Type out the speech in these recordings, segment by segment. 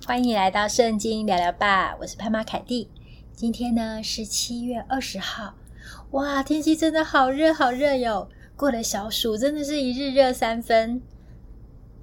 欢迎来到圣经聊聊吧，我是潘妈凯蒂。今天呢是七月二十号，哇，天气真的好热好热哟！过了小暑，真的是一日热三分。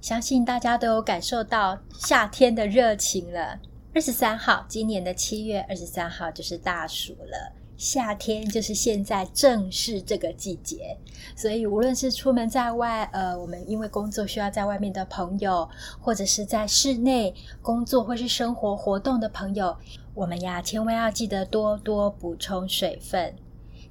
相信大家都有感受到夏天的热情了。二十三号，今年的七月二十三号就是大暑了。夏天就是现在，正是这个季节，所以无论是出门在外，呃，我们因为工作需要在外面的朋友，或者是在室内工作或是生活活动的朋友，我们呀，千万要记得多多补充水分。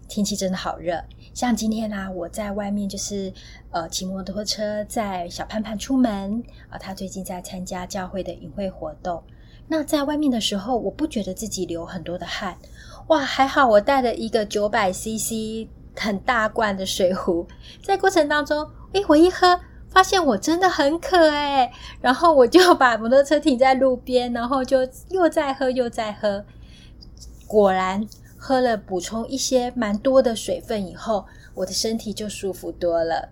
天气真的好热，像今天啊，我在外面就是呃骑摩托车载小盼盼出门啊，呃，他最近在参加教会的营会活动。那在外面的时候，我不觉得自己流很多的汗。哇，还好我带了一个九百 CC 很大罐的水壶，在过程当中，诶，我一喝，发现我真的很渴诶，然后我就把摩托车停在路边，然后就又再喝又再喝，果然喝了补充一些蛮多的水分以后，我的身体就舒服多了。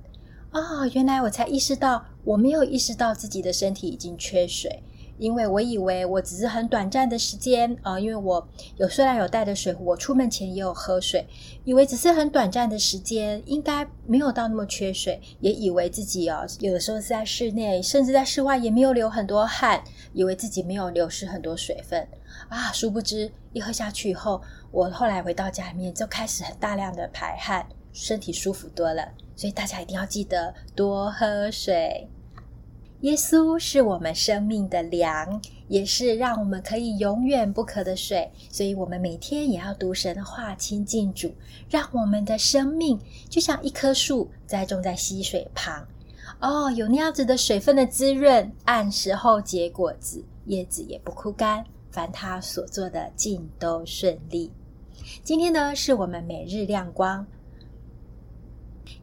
哦，原来我才意识到，我没有意识到自己的身体已经缺水。因为我以为我只是很短暂的时间啊、因为我有虽然有带的水壶，我出门前也有喝水，以为只是很短暂的时间，应该没有到那么缺水，也以为自己、哦，有的时候是在室内，甚至在室外也没有流很多汗，以为自己没有流失很多水分啊，殊不知一喝下去以后，我后来回到家里面就开始很大量的排汗，身体舒服多了，所以大家一定要记得多喝水。耶稣是我们生命的粮，也是让我们可以永远不渴的水。所以，我们每天也要读神的话，亲近主，让我们的生命就像一棵树栽种在溪水旁。哦，有那样子的水分的滋润，按时候结果子，叶子也不枯干，凡他所做的尽都顺利。今天呢，是我们每日亮光。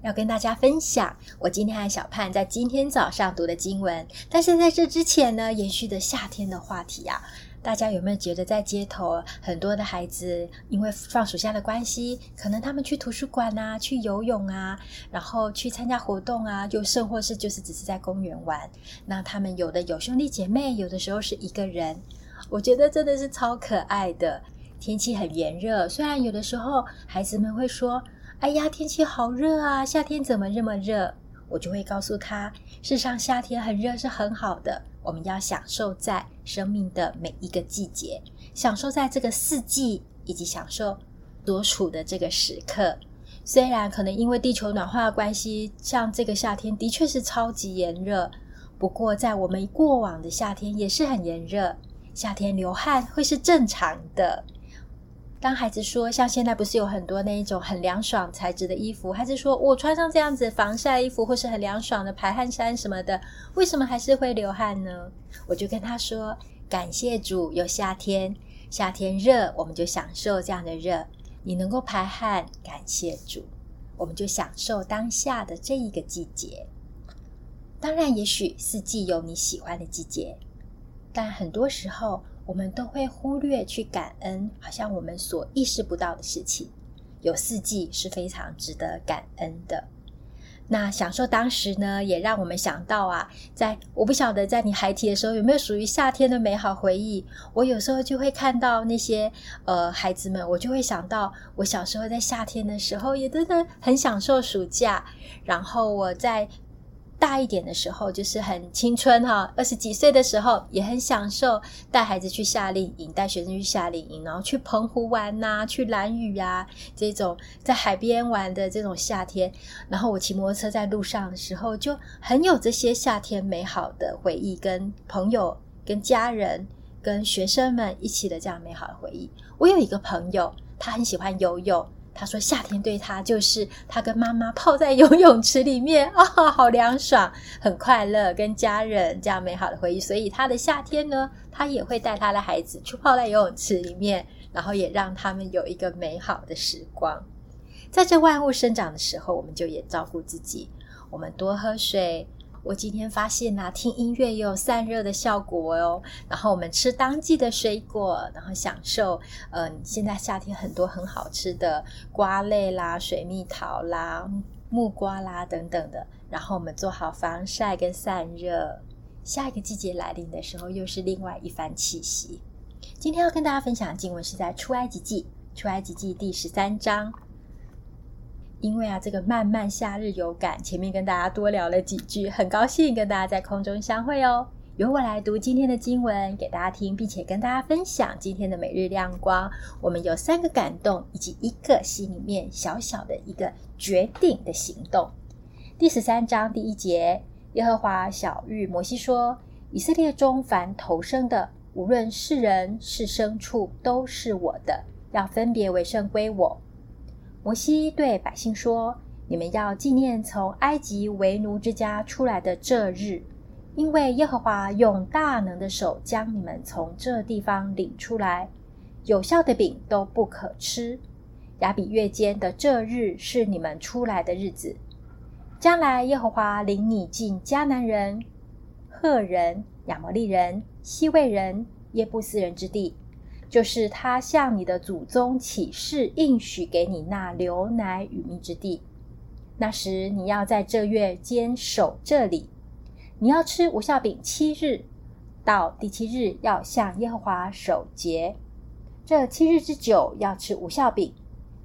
要跟大家分享，我今天和小盼在今天早上读的经文。但是在这之前呢，延续的夏天的话题啊，大家有没有觉得在街头很多的孩子因为放暑假的关系，可能他们去图书馆啊，去游泳啊，然后去参加活动啊，又甚或是就是只是在公园玩。那他们有的有兄弟姐妹，有的时候是一个人，我觉得真的是超可爱的。天气很炎热，虽然有的时候孩子们会说。哎呀，天气好热啊！夏天怎么这么热？我就会告诉他，世上夏天很热是很好的。我们要享受在生命的每一个季节，享受在这个四季，以及享受所处的这个时刻。虽然可能因为地球暖化的关系，像这个夏天的确是超级炎热，不过在我们过往的夏天也是很炎热，夏天流汗会是正常的。当孩子说，像现在不是有很多那一种很凉爽材质的衣服，孩子说我穿上这样子防晒衣服或是很凉爽的排汗衫什么的，为什么还是会流汗呢？我就跟他说，感谢主有夏天，夏天热我们就享受这样的热，你能够排汗，感谢主，我们就享受当下的这一个季节。当然，也许四季有你喜欢的季节，但很多时候。我们都会忽略去感恩，好像我们所意识不到的事情。有四季是非常值得感恩的。那享受当时呢，也让我们想到啊，在我不晓得在你孩提的时候有没有属于夏天的美好回忆。我有时候就会看到那些呃孩子们，我就会想到我小时候在夏天的时候也真的很享受暑假，然后我在。大一点的时候，就是很青春哈，二十几岁的时候也很享受带孩子去夏令营，带学生去夏令营，然后去澎湖玩呐、去兰屿啊，这种在海边玩的这种夏天。然后我骑摩托车在路上的时候，就很有这些夏天美好的回忆，跟朋友、跟家人、跟学生们一起的这样美好的回忆。我有一个朋友，他很喜欢游泳。他说：“夏天对他就是他跟妈妈泡在游泳池里面啊、好凉爽，很快乐，跟家人这样美好的回忆。所以他的夏天呢，他也会带他的孩子去泡在游泳池里面，然后也让他们有一个美好的时光。在这万物生长的时候，我们就也照顾自己，我们多喝水。”我今天发现啊，听音乐也有散热的效果哦。然后我们吃当季的水果，然后享受，呃，现在夏天很多很好吃的瓜类啦、水蜜桃啦、木瓜啦等等的。然后我们做好防晒跟散热，下一个季节来临的时候，又是另外一番气息。今天要跟大家分享的经文是在出埃及记，出埃及记第十三章。因为啊，这个漫漫夏日有感，前面跟大家多聊了几句，很高兴跟大家在空中相会哦。由我来读今天的经文给大家听，并且跟大家分享今天的每日亮光。我们有三个感动，以及一个心里面小小的一个决定的行动。第十三章第一节。耶和华晓諭摩西说：“以色列中凡投生的，无论是人是牲畜，都是我的，要分别为圣归我。”摩西对百姓说：“你们要纪念从埃及为奴之家出来的这日，因为耶和华用大能的手将你们从这地方领出来。有效的饼都不可吃。亚比月间的这日是你们出来的日子。”将来，耶和华领你进迦南人、赫人、亚摩利人、西魏人、耶布斯人之地，就是他向你的祖宗起誓应许给你那流奶与蜜之地。那时，你要在这月间守这里，你要吃无效饼七日，到第七日要向耶和华守节。这七日之久要吃无效饼，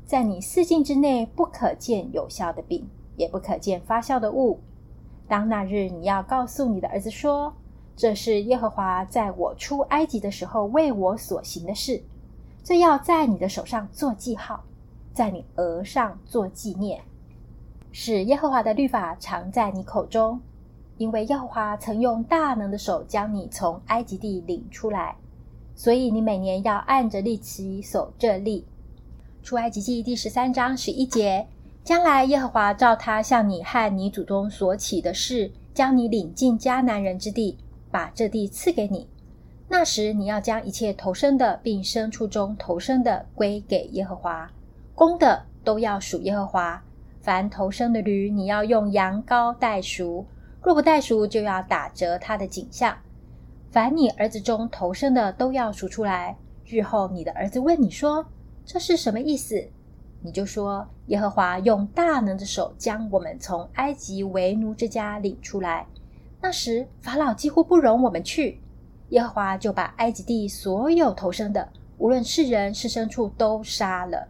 在你四境之内不可见有效的饼。也不可见发酵的物。当那日，你要告诉你的儿子说：“这是耶和华在我出埃及的时候为我所行的事。”这要在你的手上做记号，在你额上做纪念，使耶和华的律法常在你口中，因为耶和华曾用大能的手将你从埃及地领出来，所以你每年要按着例期守这例。出埃及记第十三章十一节。将来，耶和华照他向你和你祖宗所起的誓，将你领进迦南人之地，把这地赐给你。那时，你要将一切投生的，并牲畜中投生的归给耶和华，公的都要属耶和华。凡投生的驴，你要用羊羔代赎；若不代赎，就要打折它的颈项。凡你儿子中投生的，都要赎出来。日后你的儿子问你说：“这是什么意思？”你就说，耶和华用大能的手将我们从埃及为奴之家领出来。那时法老几乎不容我们去，耶和华就把埃及地所有投生的，无论是人是牲畜，都杀了。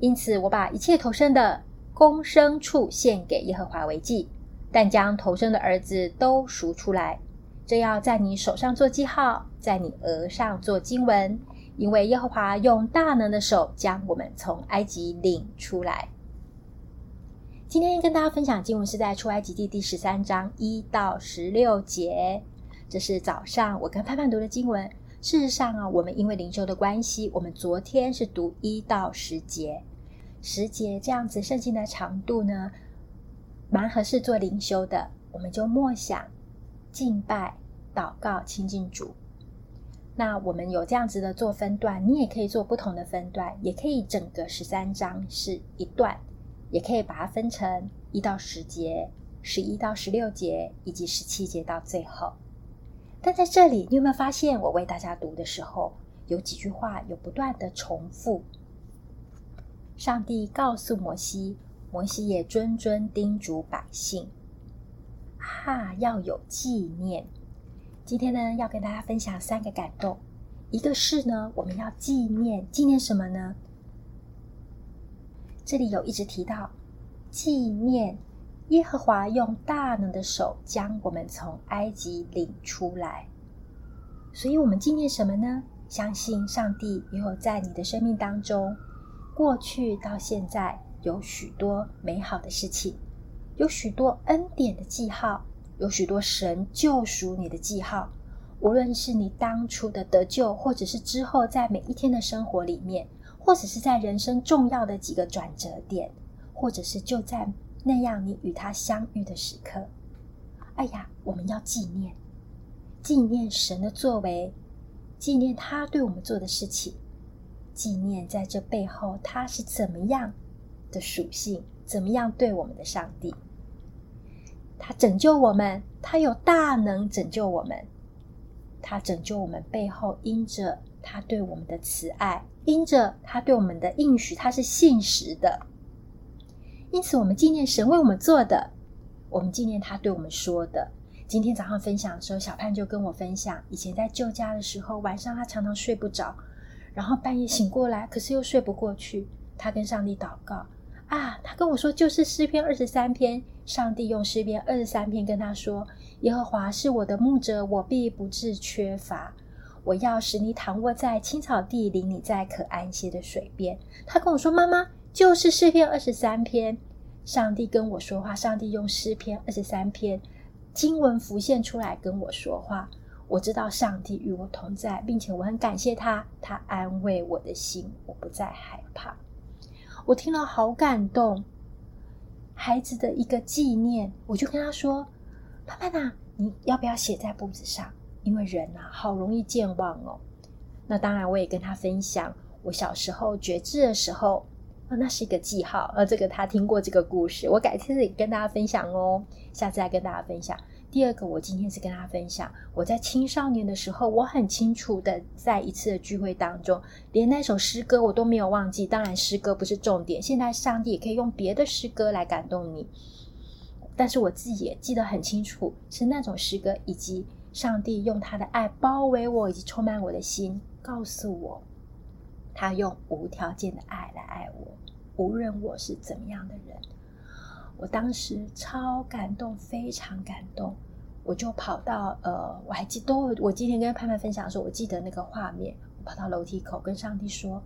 因此，我把一切投生的公牲畜献给耶和华为祭，但将投生的儿子都赎出来。这要在你手上做记号，在你额上做经文。因为耶和华用大能的手将我们从埃及领出来。今天跟大家分享经文是在出埃及记第十三章一到十六节，这是早上我跟盼盼读的经文。事实上啊，我们因为灵修的关系，我们昨天是读一到十节，十节这样子圣经的长度呢，蛮合适做灵修的。我们就默想、敬拜、祷告、亲近主。那我们有这样子的做分段，你也可以做不同的分段，也可以整个十三章是一段，也可以把它分成一到十节、十一到十六节以及十七节到最后。但在这里，你有没有发现我为大家读的时候，有几句话有不断的重复？上帝告诉摩西，摩西也谆谆叮嘱百姓：哈，要有纪念。今天呢，要跟大家分享三个感动。一个是呢，我们要纪念，纪念什么呢？这里有一直提到纪念耶和华用大能的手将我们从埃及领出来。所以，我们纪念什么呢？相信上帝也有在你的生命当中，过去到现在有许多美好的事情，有许多恩典的记号。有许多神救赎你的记号，无论是你当初的得救，或者是之后在每一天的生活里面，或者是在人生重要的几个转折点，或者是就在那样你与他相遇的时刻。哎呀，我们要纪念，纪念神的作为，纪念他对我们做的事情，纪念在这背后他是怎么样的属性，怎么样对我们的上帝。他拯救我们，他有大能拯救我们。他拯救我们背后，因着他对我们的慈爱，因着他对我们的应许，他是信实的。因此，我们纪念神为我们做的，我们纪念他对我们说的，今天早上分享的时候，小潘就跟我分享，以前在旧家的时候，晚上他常常睡不着，然后半夜醒过来，可是又睡不过去。他跟上帝祷告啊，他跟我说，就是诗篇二十三篇，上帝用诗篇二十三篇跟他说：“耶和华是我的牧者，我必不致缺乏。我要使你躺卧在青草地，领你在可安歇的水边。”他跟我说：“妈妈，就是诗篇二十三篇。”上帝跟我说话，上帝用诗篇二十三篇经文浮现出来跟我说话。我知道上帝与我同在，并且我很感谢他，他安慰我的心，我不再害怕。我听了好感动，孩子的一个纪念，我就跟他说：“爸爸呐，你要不要写在簿子上？因为人呐，好容易健忘哦。”那当然，我也跟他分享我小时候觉知的时候。那是一个记号，呃，这个他听过这个故事，我改天也跟大家分享哦，下次再跟大家分享。第二个，我今天是跟大家分享，我在青少年的时候，我很清楚的在一次的聚会当中，连那首诗歌我都没有忘记。当然，诗歌不是重点，现在上帝也可以用别的诗歌来感动你，但是我自己也记得很清楚，是那种诗歌，以及上帝用他的爱包围我，以及充满我的心，告诉我，他用无条件的爱来爱我。无论我是怎么样的人，我当时超感动，非常感动。我就跑到呃，我还记得，我今天跟潘潘分享的时候，我记得那个画面。我跑到楼梯口跟上帝说：“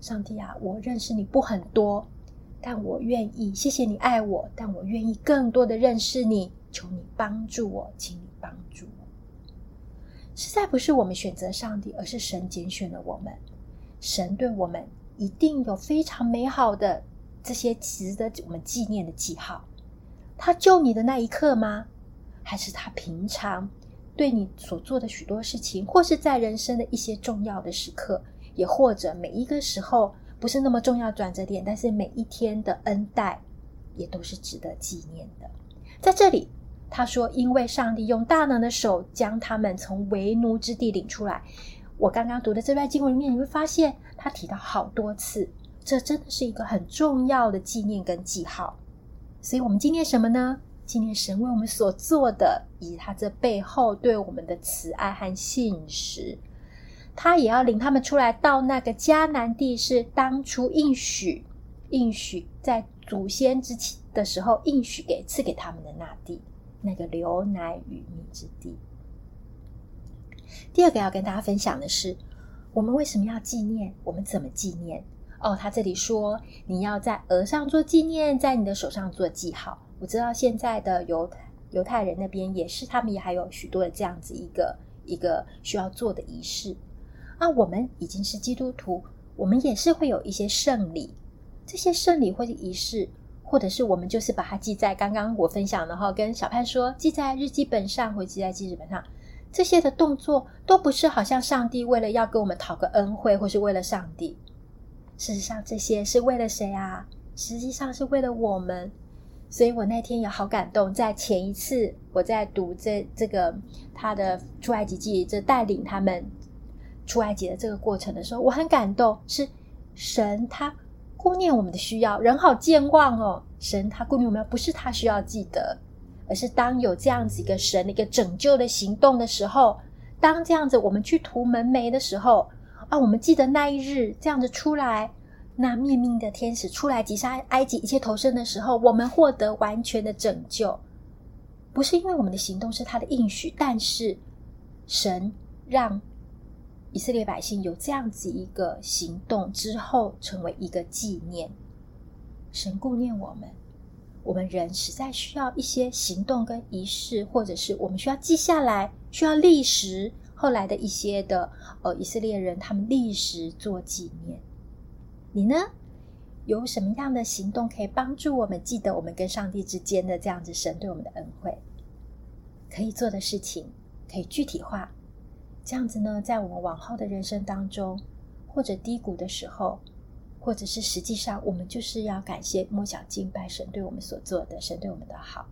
上帝啊，我认识你不很多，但我愿意，谢谢你爱我，但我愿意更多的认识你。求你帮助我，请你帮助。实在不是我们选择上帝，而是神拣选了我们。神对我们。”一定有非常美好的这些值得我们纪念的记号。他救你的那一刻吗？还是他平常对你所做的许多事情，或是在人生的一些重要的时刻，也或者每一个时候不是那么重要转折点，但是每一天的恩待也都是值得纪念的。在这里，他说：“因为上帝用大能的手将他们从为奴之地领出来。”我刚刚读的这段经文里面，你会发现他提到好多次，这真的是一个很重要的纪念跟记号。所以，我们纪念什么呢？纪念神为我们所做的，以及他这背后对我们的慈爱和信实。他也要领他们出来到那个迦南地，是当初应许、应许在祖先之前的时候应许给赐给他们的那地，那个流奶与蜜之地。第二个要跟大家分享的是，我们为什么要纪念？我们怎么纪念？哦，他这里说，你要在额上做纪念，在你的手上做记号。我知道现在的犹犹太人那边也是，他们也还有许多的这样子一个一个需要做的仪式。啊，我们已经是基督徒，我们也是会有一些圣礼，这些圣礼或者仪式，或者是我们就是把它记在刚刚我分享的哈，跟小潘说，记在日记本上，或记在记事本上。这些的动作都不是好像上帝为了要跟我们讨个恩惠，或是为了上帝。事实上，这些是为了谁啊？实际上是为了我们。所以我那天也好感动，在前一次我在读这这个他的出埃及记，这带领他们出埃及的这个过程的时候，我很感动，是神他顾念我们的需要，人好健忘哦。神他顾念我们，不是他需要记得。而是当有这样子一个神的一个拯救的行动的时候，当这样子我们去涂门楣的时候啊，我们记得那一日这样子出来，那灭命的天使出来击杀埃及一切头生的时候，我们获得完全的拯救，不是因为我们的行动是他的应许，但是神让以色列百姓有这样子一个行动之后，成为一个纪念，神顾念我们。我们人实在需要一些行动跟仪式，或者是我们需要记下来，需要历史。后来的一些的呃以色列人，他们历史做纪念。你呢？有什么样的行动可以帮助我们记得我们跟上帝之间的这样子神对我们的恩惠？可以做的事情可以具体化，这样子呢，在我们往后的人生当中，或者低谷的时候。或者是实际上，我们就是要感谢、默想、敬拜神对我们所做的，神对我们的好。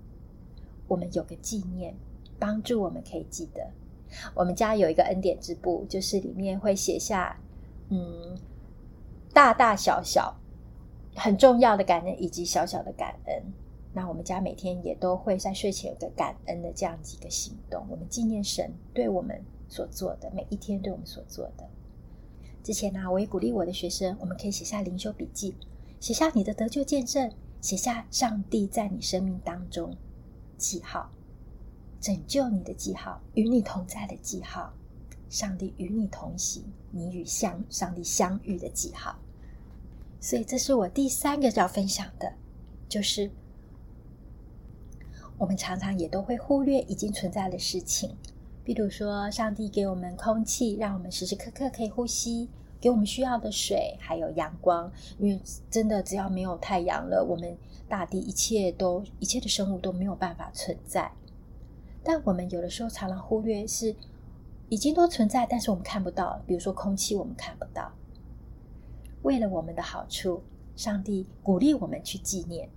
我们有个纪念，帮助我们可以记得。我们家有一个恩典之簿，就是里面会写下，嗯，大大小小很重要的感恩，以及小小的感恩。那我们家每天也都会在睡前有个感恩的这样几个行动，我们纪念神对我们所做的，每一天对我们所做的。之前呢，我也鼓励我的学生，我们可以写下灵修笔记，写下你的得救见证，写下上帝在你生命当中记号，拯救你的记号，与你同在的记号，上帝与你同行，你与相上帝相遇的记号。所以，这是我第三个要分享的，就是我们常常也都会忽略已经存在的事情，比如说，上帝给我们空气，让我们时时刻刻可以呼吸；给我们需要的水，还有阳光。因为真的，只要没有太阳了，我们大地一切都一切的生物都没有办法存在。但我们有的时候常常忽略，是已经都存在，但是我们看不到。比如说，空气我们看不到。为了我们的好处，上帝鼓励我们去纪念。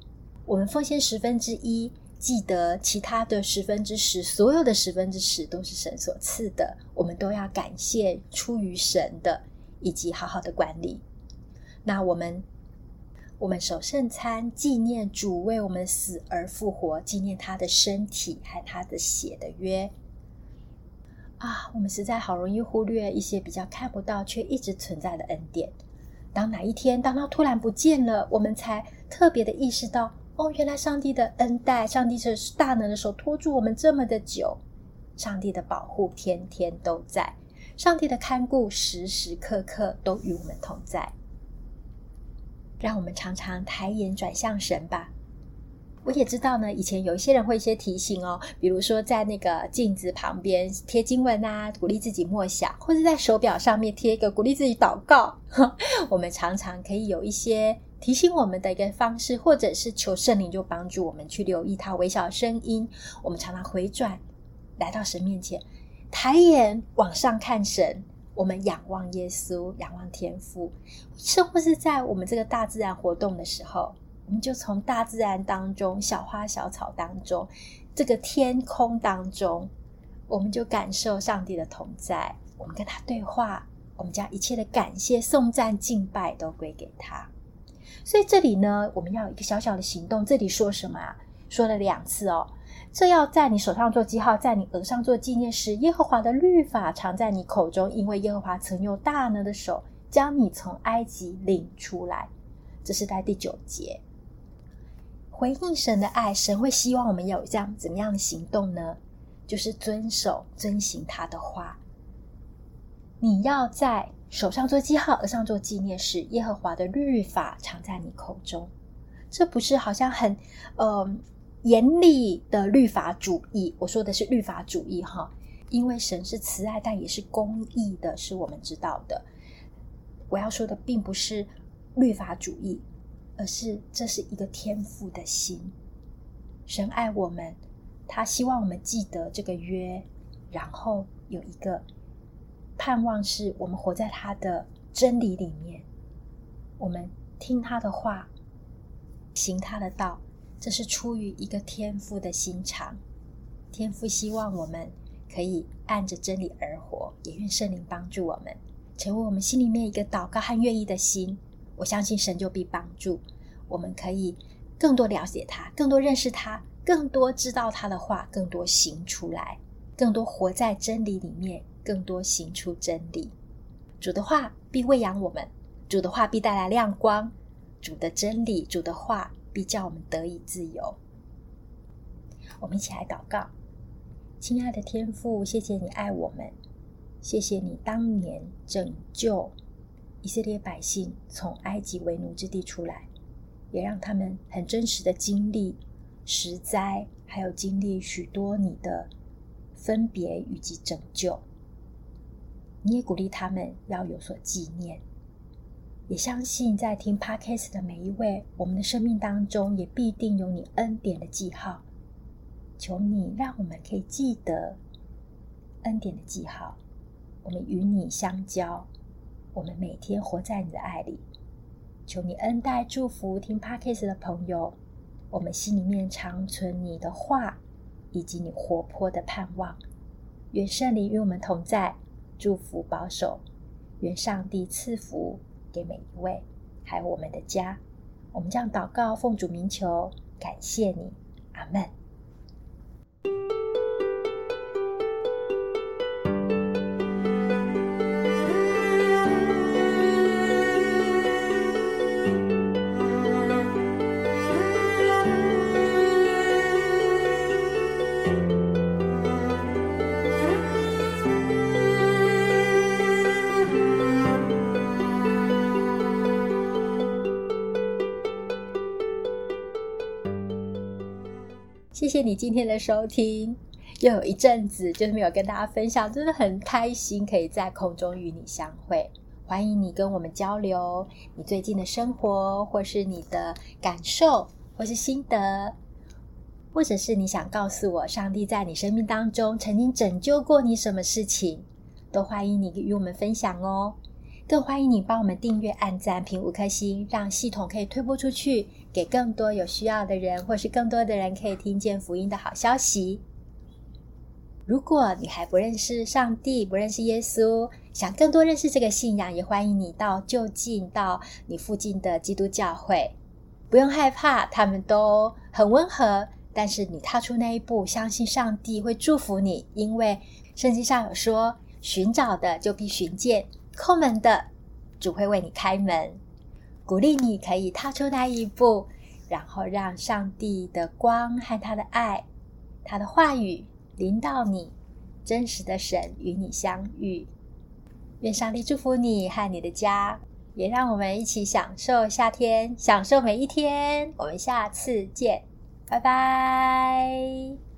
我们奉献十分之一，记得其他的十分之十，所有的十分之十都是神所赐的。我们都要感谢出于神的，以及好好的管理。那我们，我们守圣餐，纪念主为我们死而复活，纪念他的身体和他的血的约。啊，我们实在好容易忽略一些比较看不到却一直存在的恩典。当哪一天，当他突然不见了，我们才特别的意识到，哦，原来上帝的恩待，上帝是大能的手托住我们这么的久，上帝的保护天天都在，上帝的看顾时时刻刻都与我们同在。让我们常常抬眼转向神吧。我也知道呢，以前有一些人会一些提醒哦，比如说在那个镜子旁边贴经文啊，鼓励自己默想，或者在手表上面贴一个鼓励自己祷告。我们常常可以有一些提醒我们的一个方式，或者是求圣灵就帮助我们去留意他微小的声音。我们常常回转来到神面前，抬眼往上看神，我们仰望耶稣，仰望天父，甚或是在我们这个大自然活动的时候。我们就从大自然当中，小花小草当中，这个天空当中，我们就感受上帝的同在。我们跟他对话，我们将一切的感谢、颂赞、敬拜都归给他。所以这里呢，我们要有一个小小的行动。这里说什么啊？说了两次哦。这要在你手上做记号，在你额上做纪念，使耶和华的律法常在你口中，因为耶和华曾用大能的手将你从埃及领出来。这是在第九节。回应神的爱，神会希望我们有这样怎么样的行动呢？就是遵守、遵行他的话。你要在手上做记号，额上做纪念，使耶和华的律法常在你口中。这不是好像很呃严厉的律法主义？我说的是律法主义哈，因为神是慈爱，但也是公义的，是我们知道的。我要说的并不是律法主义。而是这是一个天赋的心，神爱我们，他希望我们记得这个约，然后有一个盼望，是我们活在他的真理里面，我们听他的话，行他的道，这是出于一个天父的心肠。天父希望我们可以按着真理而活，也愿圣灵帮助我们，成为我们心里面一个祷告和愿意的心。我相信神就必帮助我们，可以更多了解他，更多认识他，更多知道他的话，更多行出来，更多活在真理里面，更多行出真理。主的话必喂养我们，主的话必带来亮光，主的真理，主的话必叫我们得以自由。我们一起来祷告，亲爱的天父，谢谢你爱我们，谢谢你当年拯救。以色列百姓从埃及为奴之地出来，也让他们很真实的经历十灾，还有经历许多你的分别以及拯救。你也鼓励他们要有所纪念，也相信在听 Podcast 的每一位，我们的生命当中也必定有你恩典的记号。求你让我们可以记得恩典的记号，我们与你相交。我们每天活在你的爱里，求你恩待祝福听 Podcast 的朋友。我们心里面常存你的话，以及你活泼的盼望。愿圣灵与我们同在，祝福保守。愿上帝赐福给每一位，还有我们的家。我们将祷告，奉主名求，感谢你，阿门。谢谢你今天的收听，又有一阵子就是没有跟大家分享，真的很开心可以在空中与你相会。欢迎你跟我们交流你最近的生活，或是你的感受，或是心得，或者是你想告诉我上帝在你生命当中曾经拯救过你什么事情，都欢迎你与我们分享哦。更欢迎你帮我们订阅、按赞、评五颗星，让系统可以推播出去，给更多有需要的人，或是更多的人可以听见福音的好消息。如果你还不认识上帝，不认识耶稣，想更多认识这个信仰，也欢迎你到就近到你附近的基督教会。不用害怕，他们都很温和。但是你踏出那一步，相信上帝会祝福你，因为圣经上有说：“寻找的就必寻见。”叩门的主会为你开门，鼓励你可以踏出那一步，然后让上帝的光和他的爱、他的话语临到你，真实的神与你相遇。愿上帝祝福你和你的家，也让我们一起享受夏天，享受每一天。我们下次见，拜拜。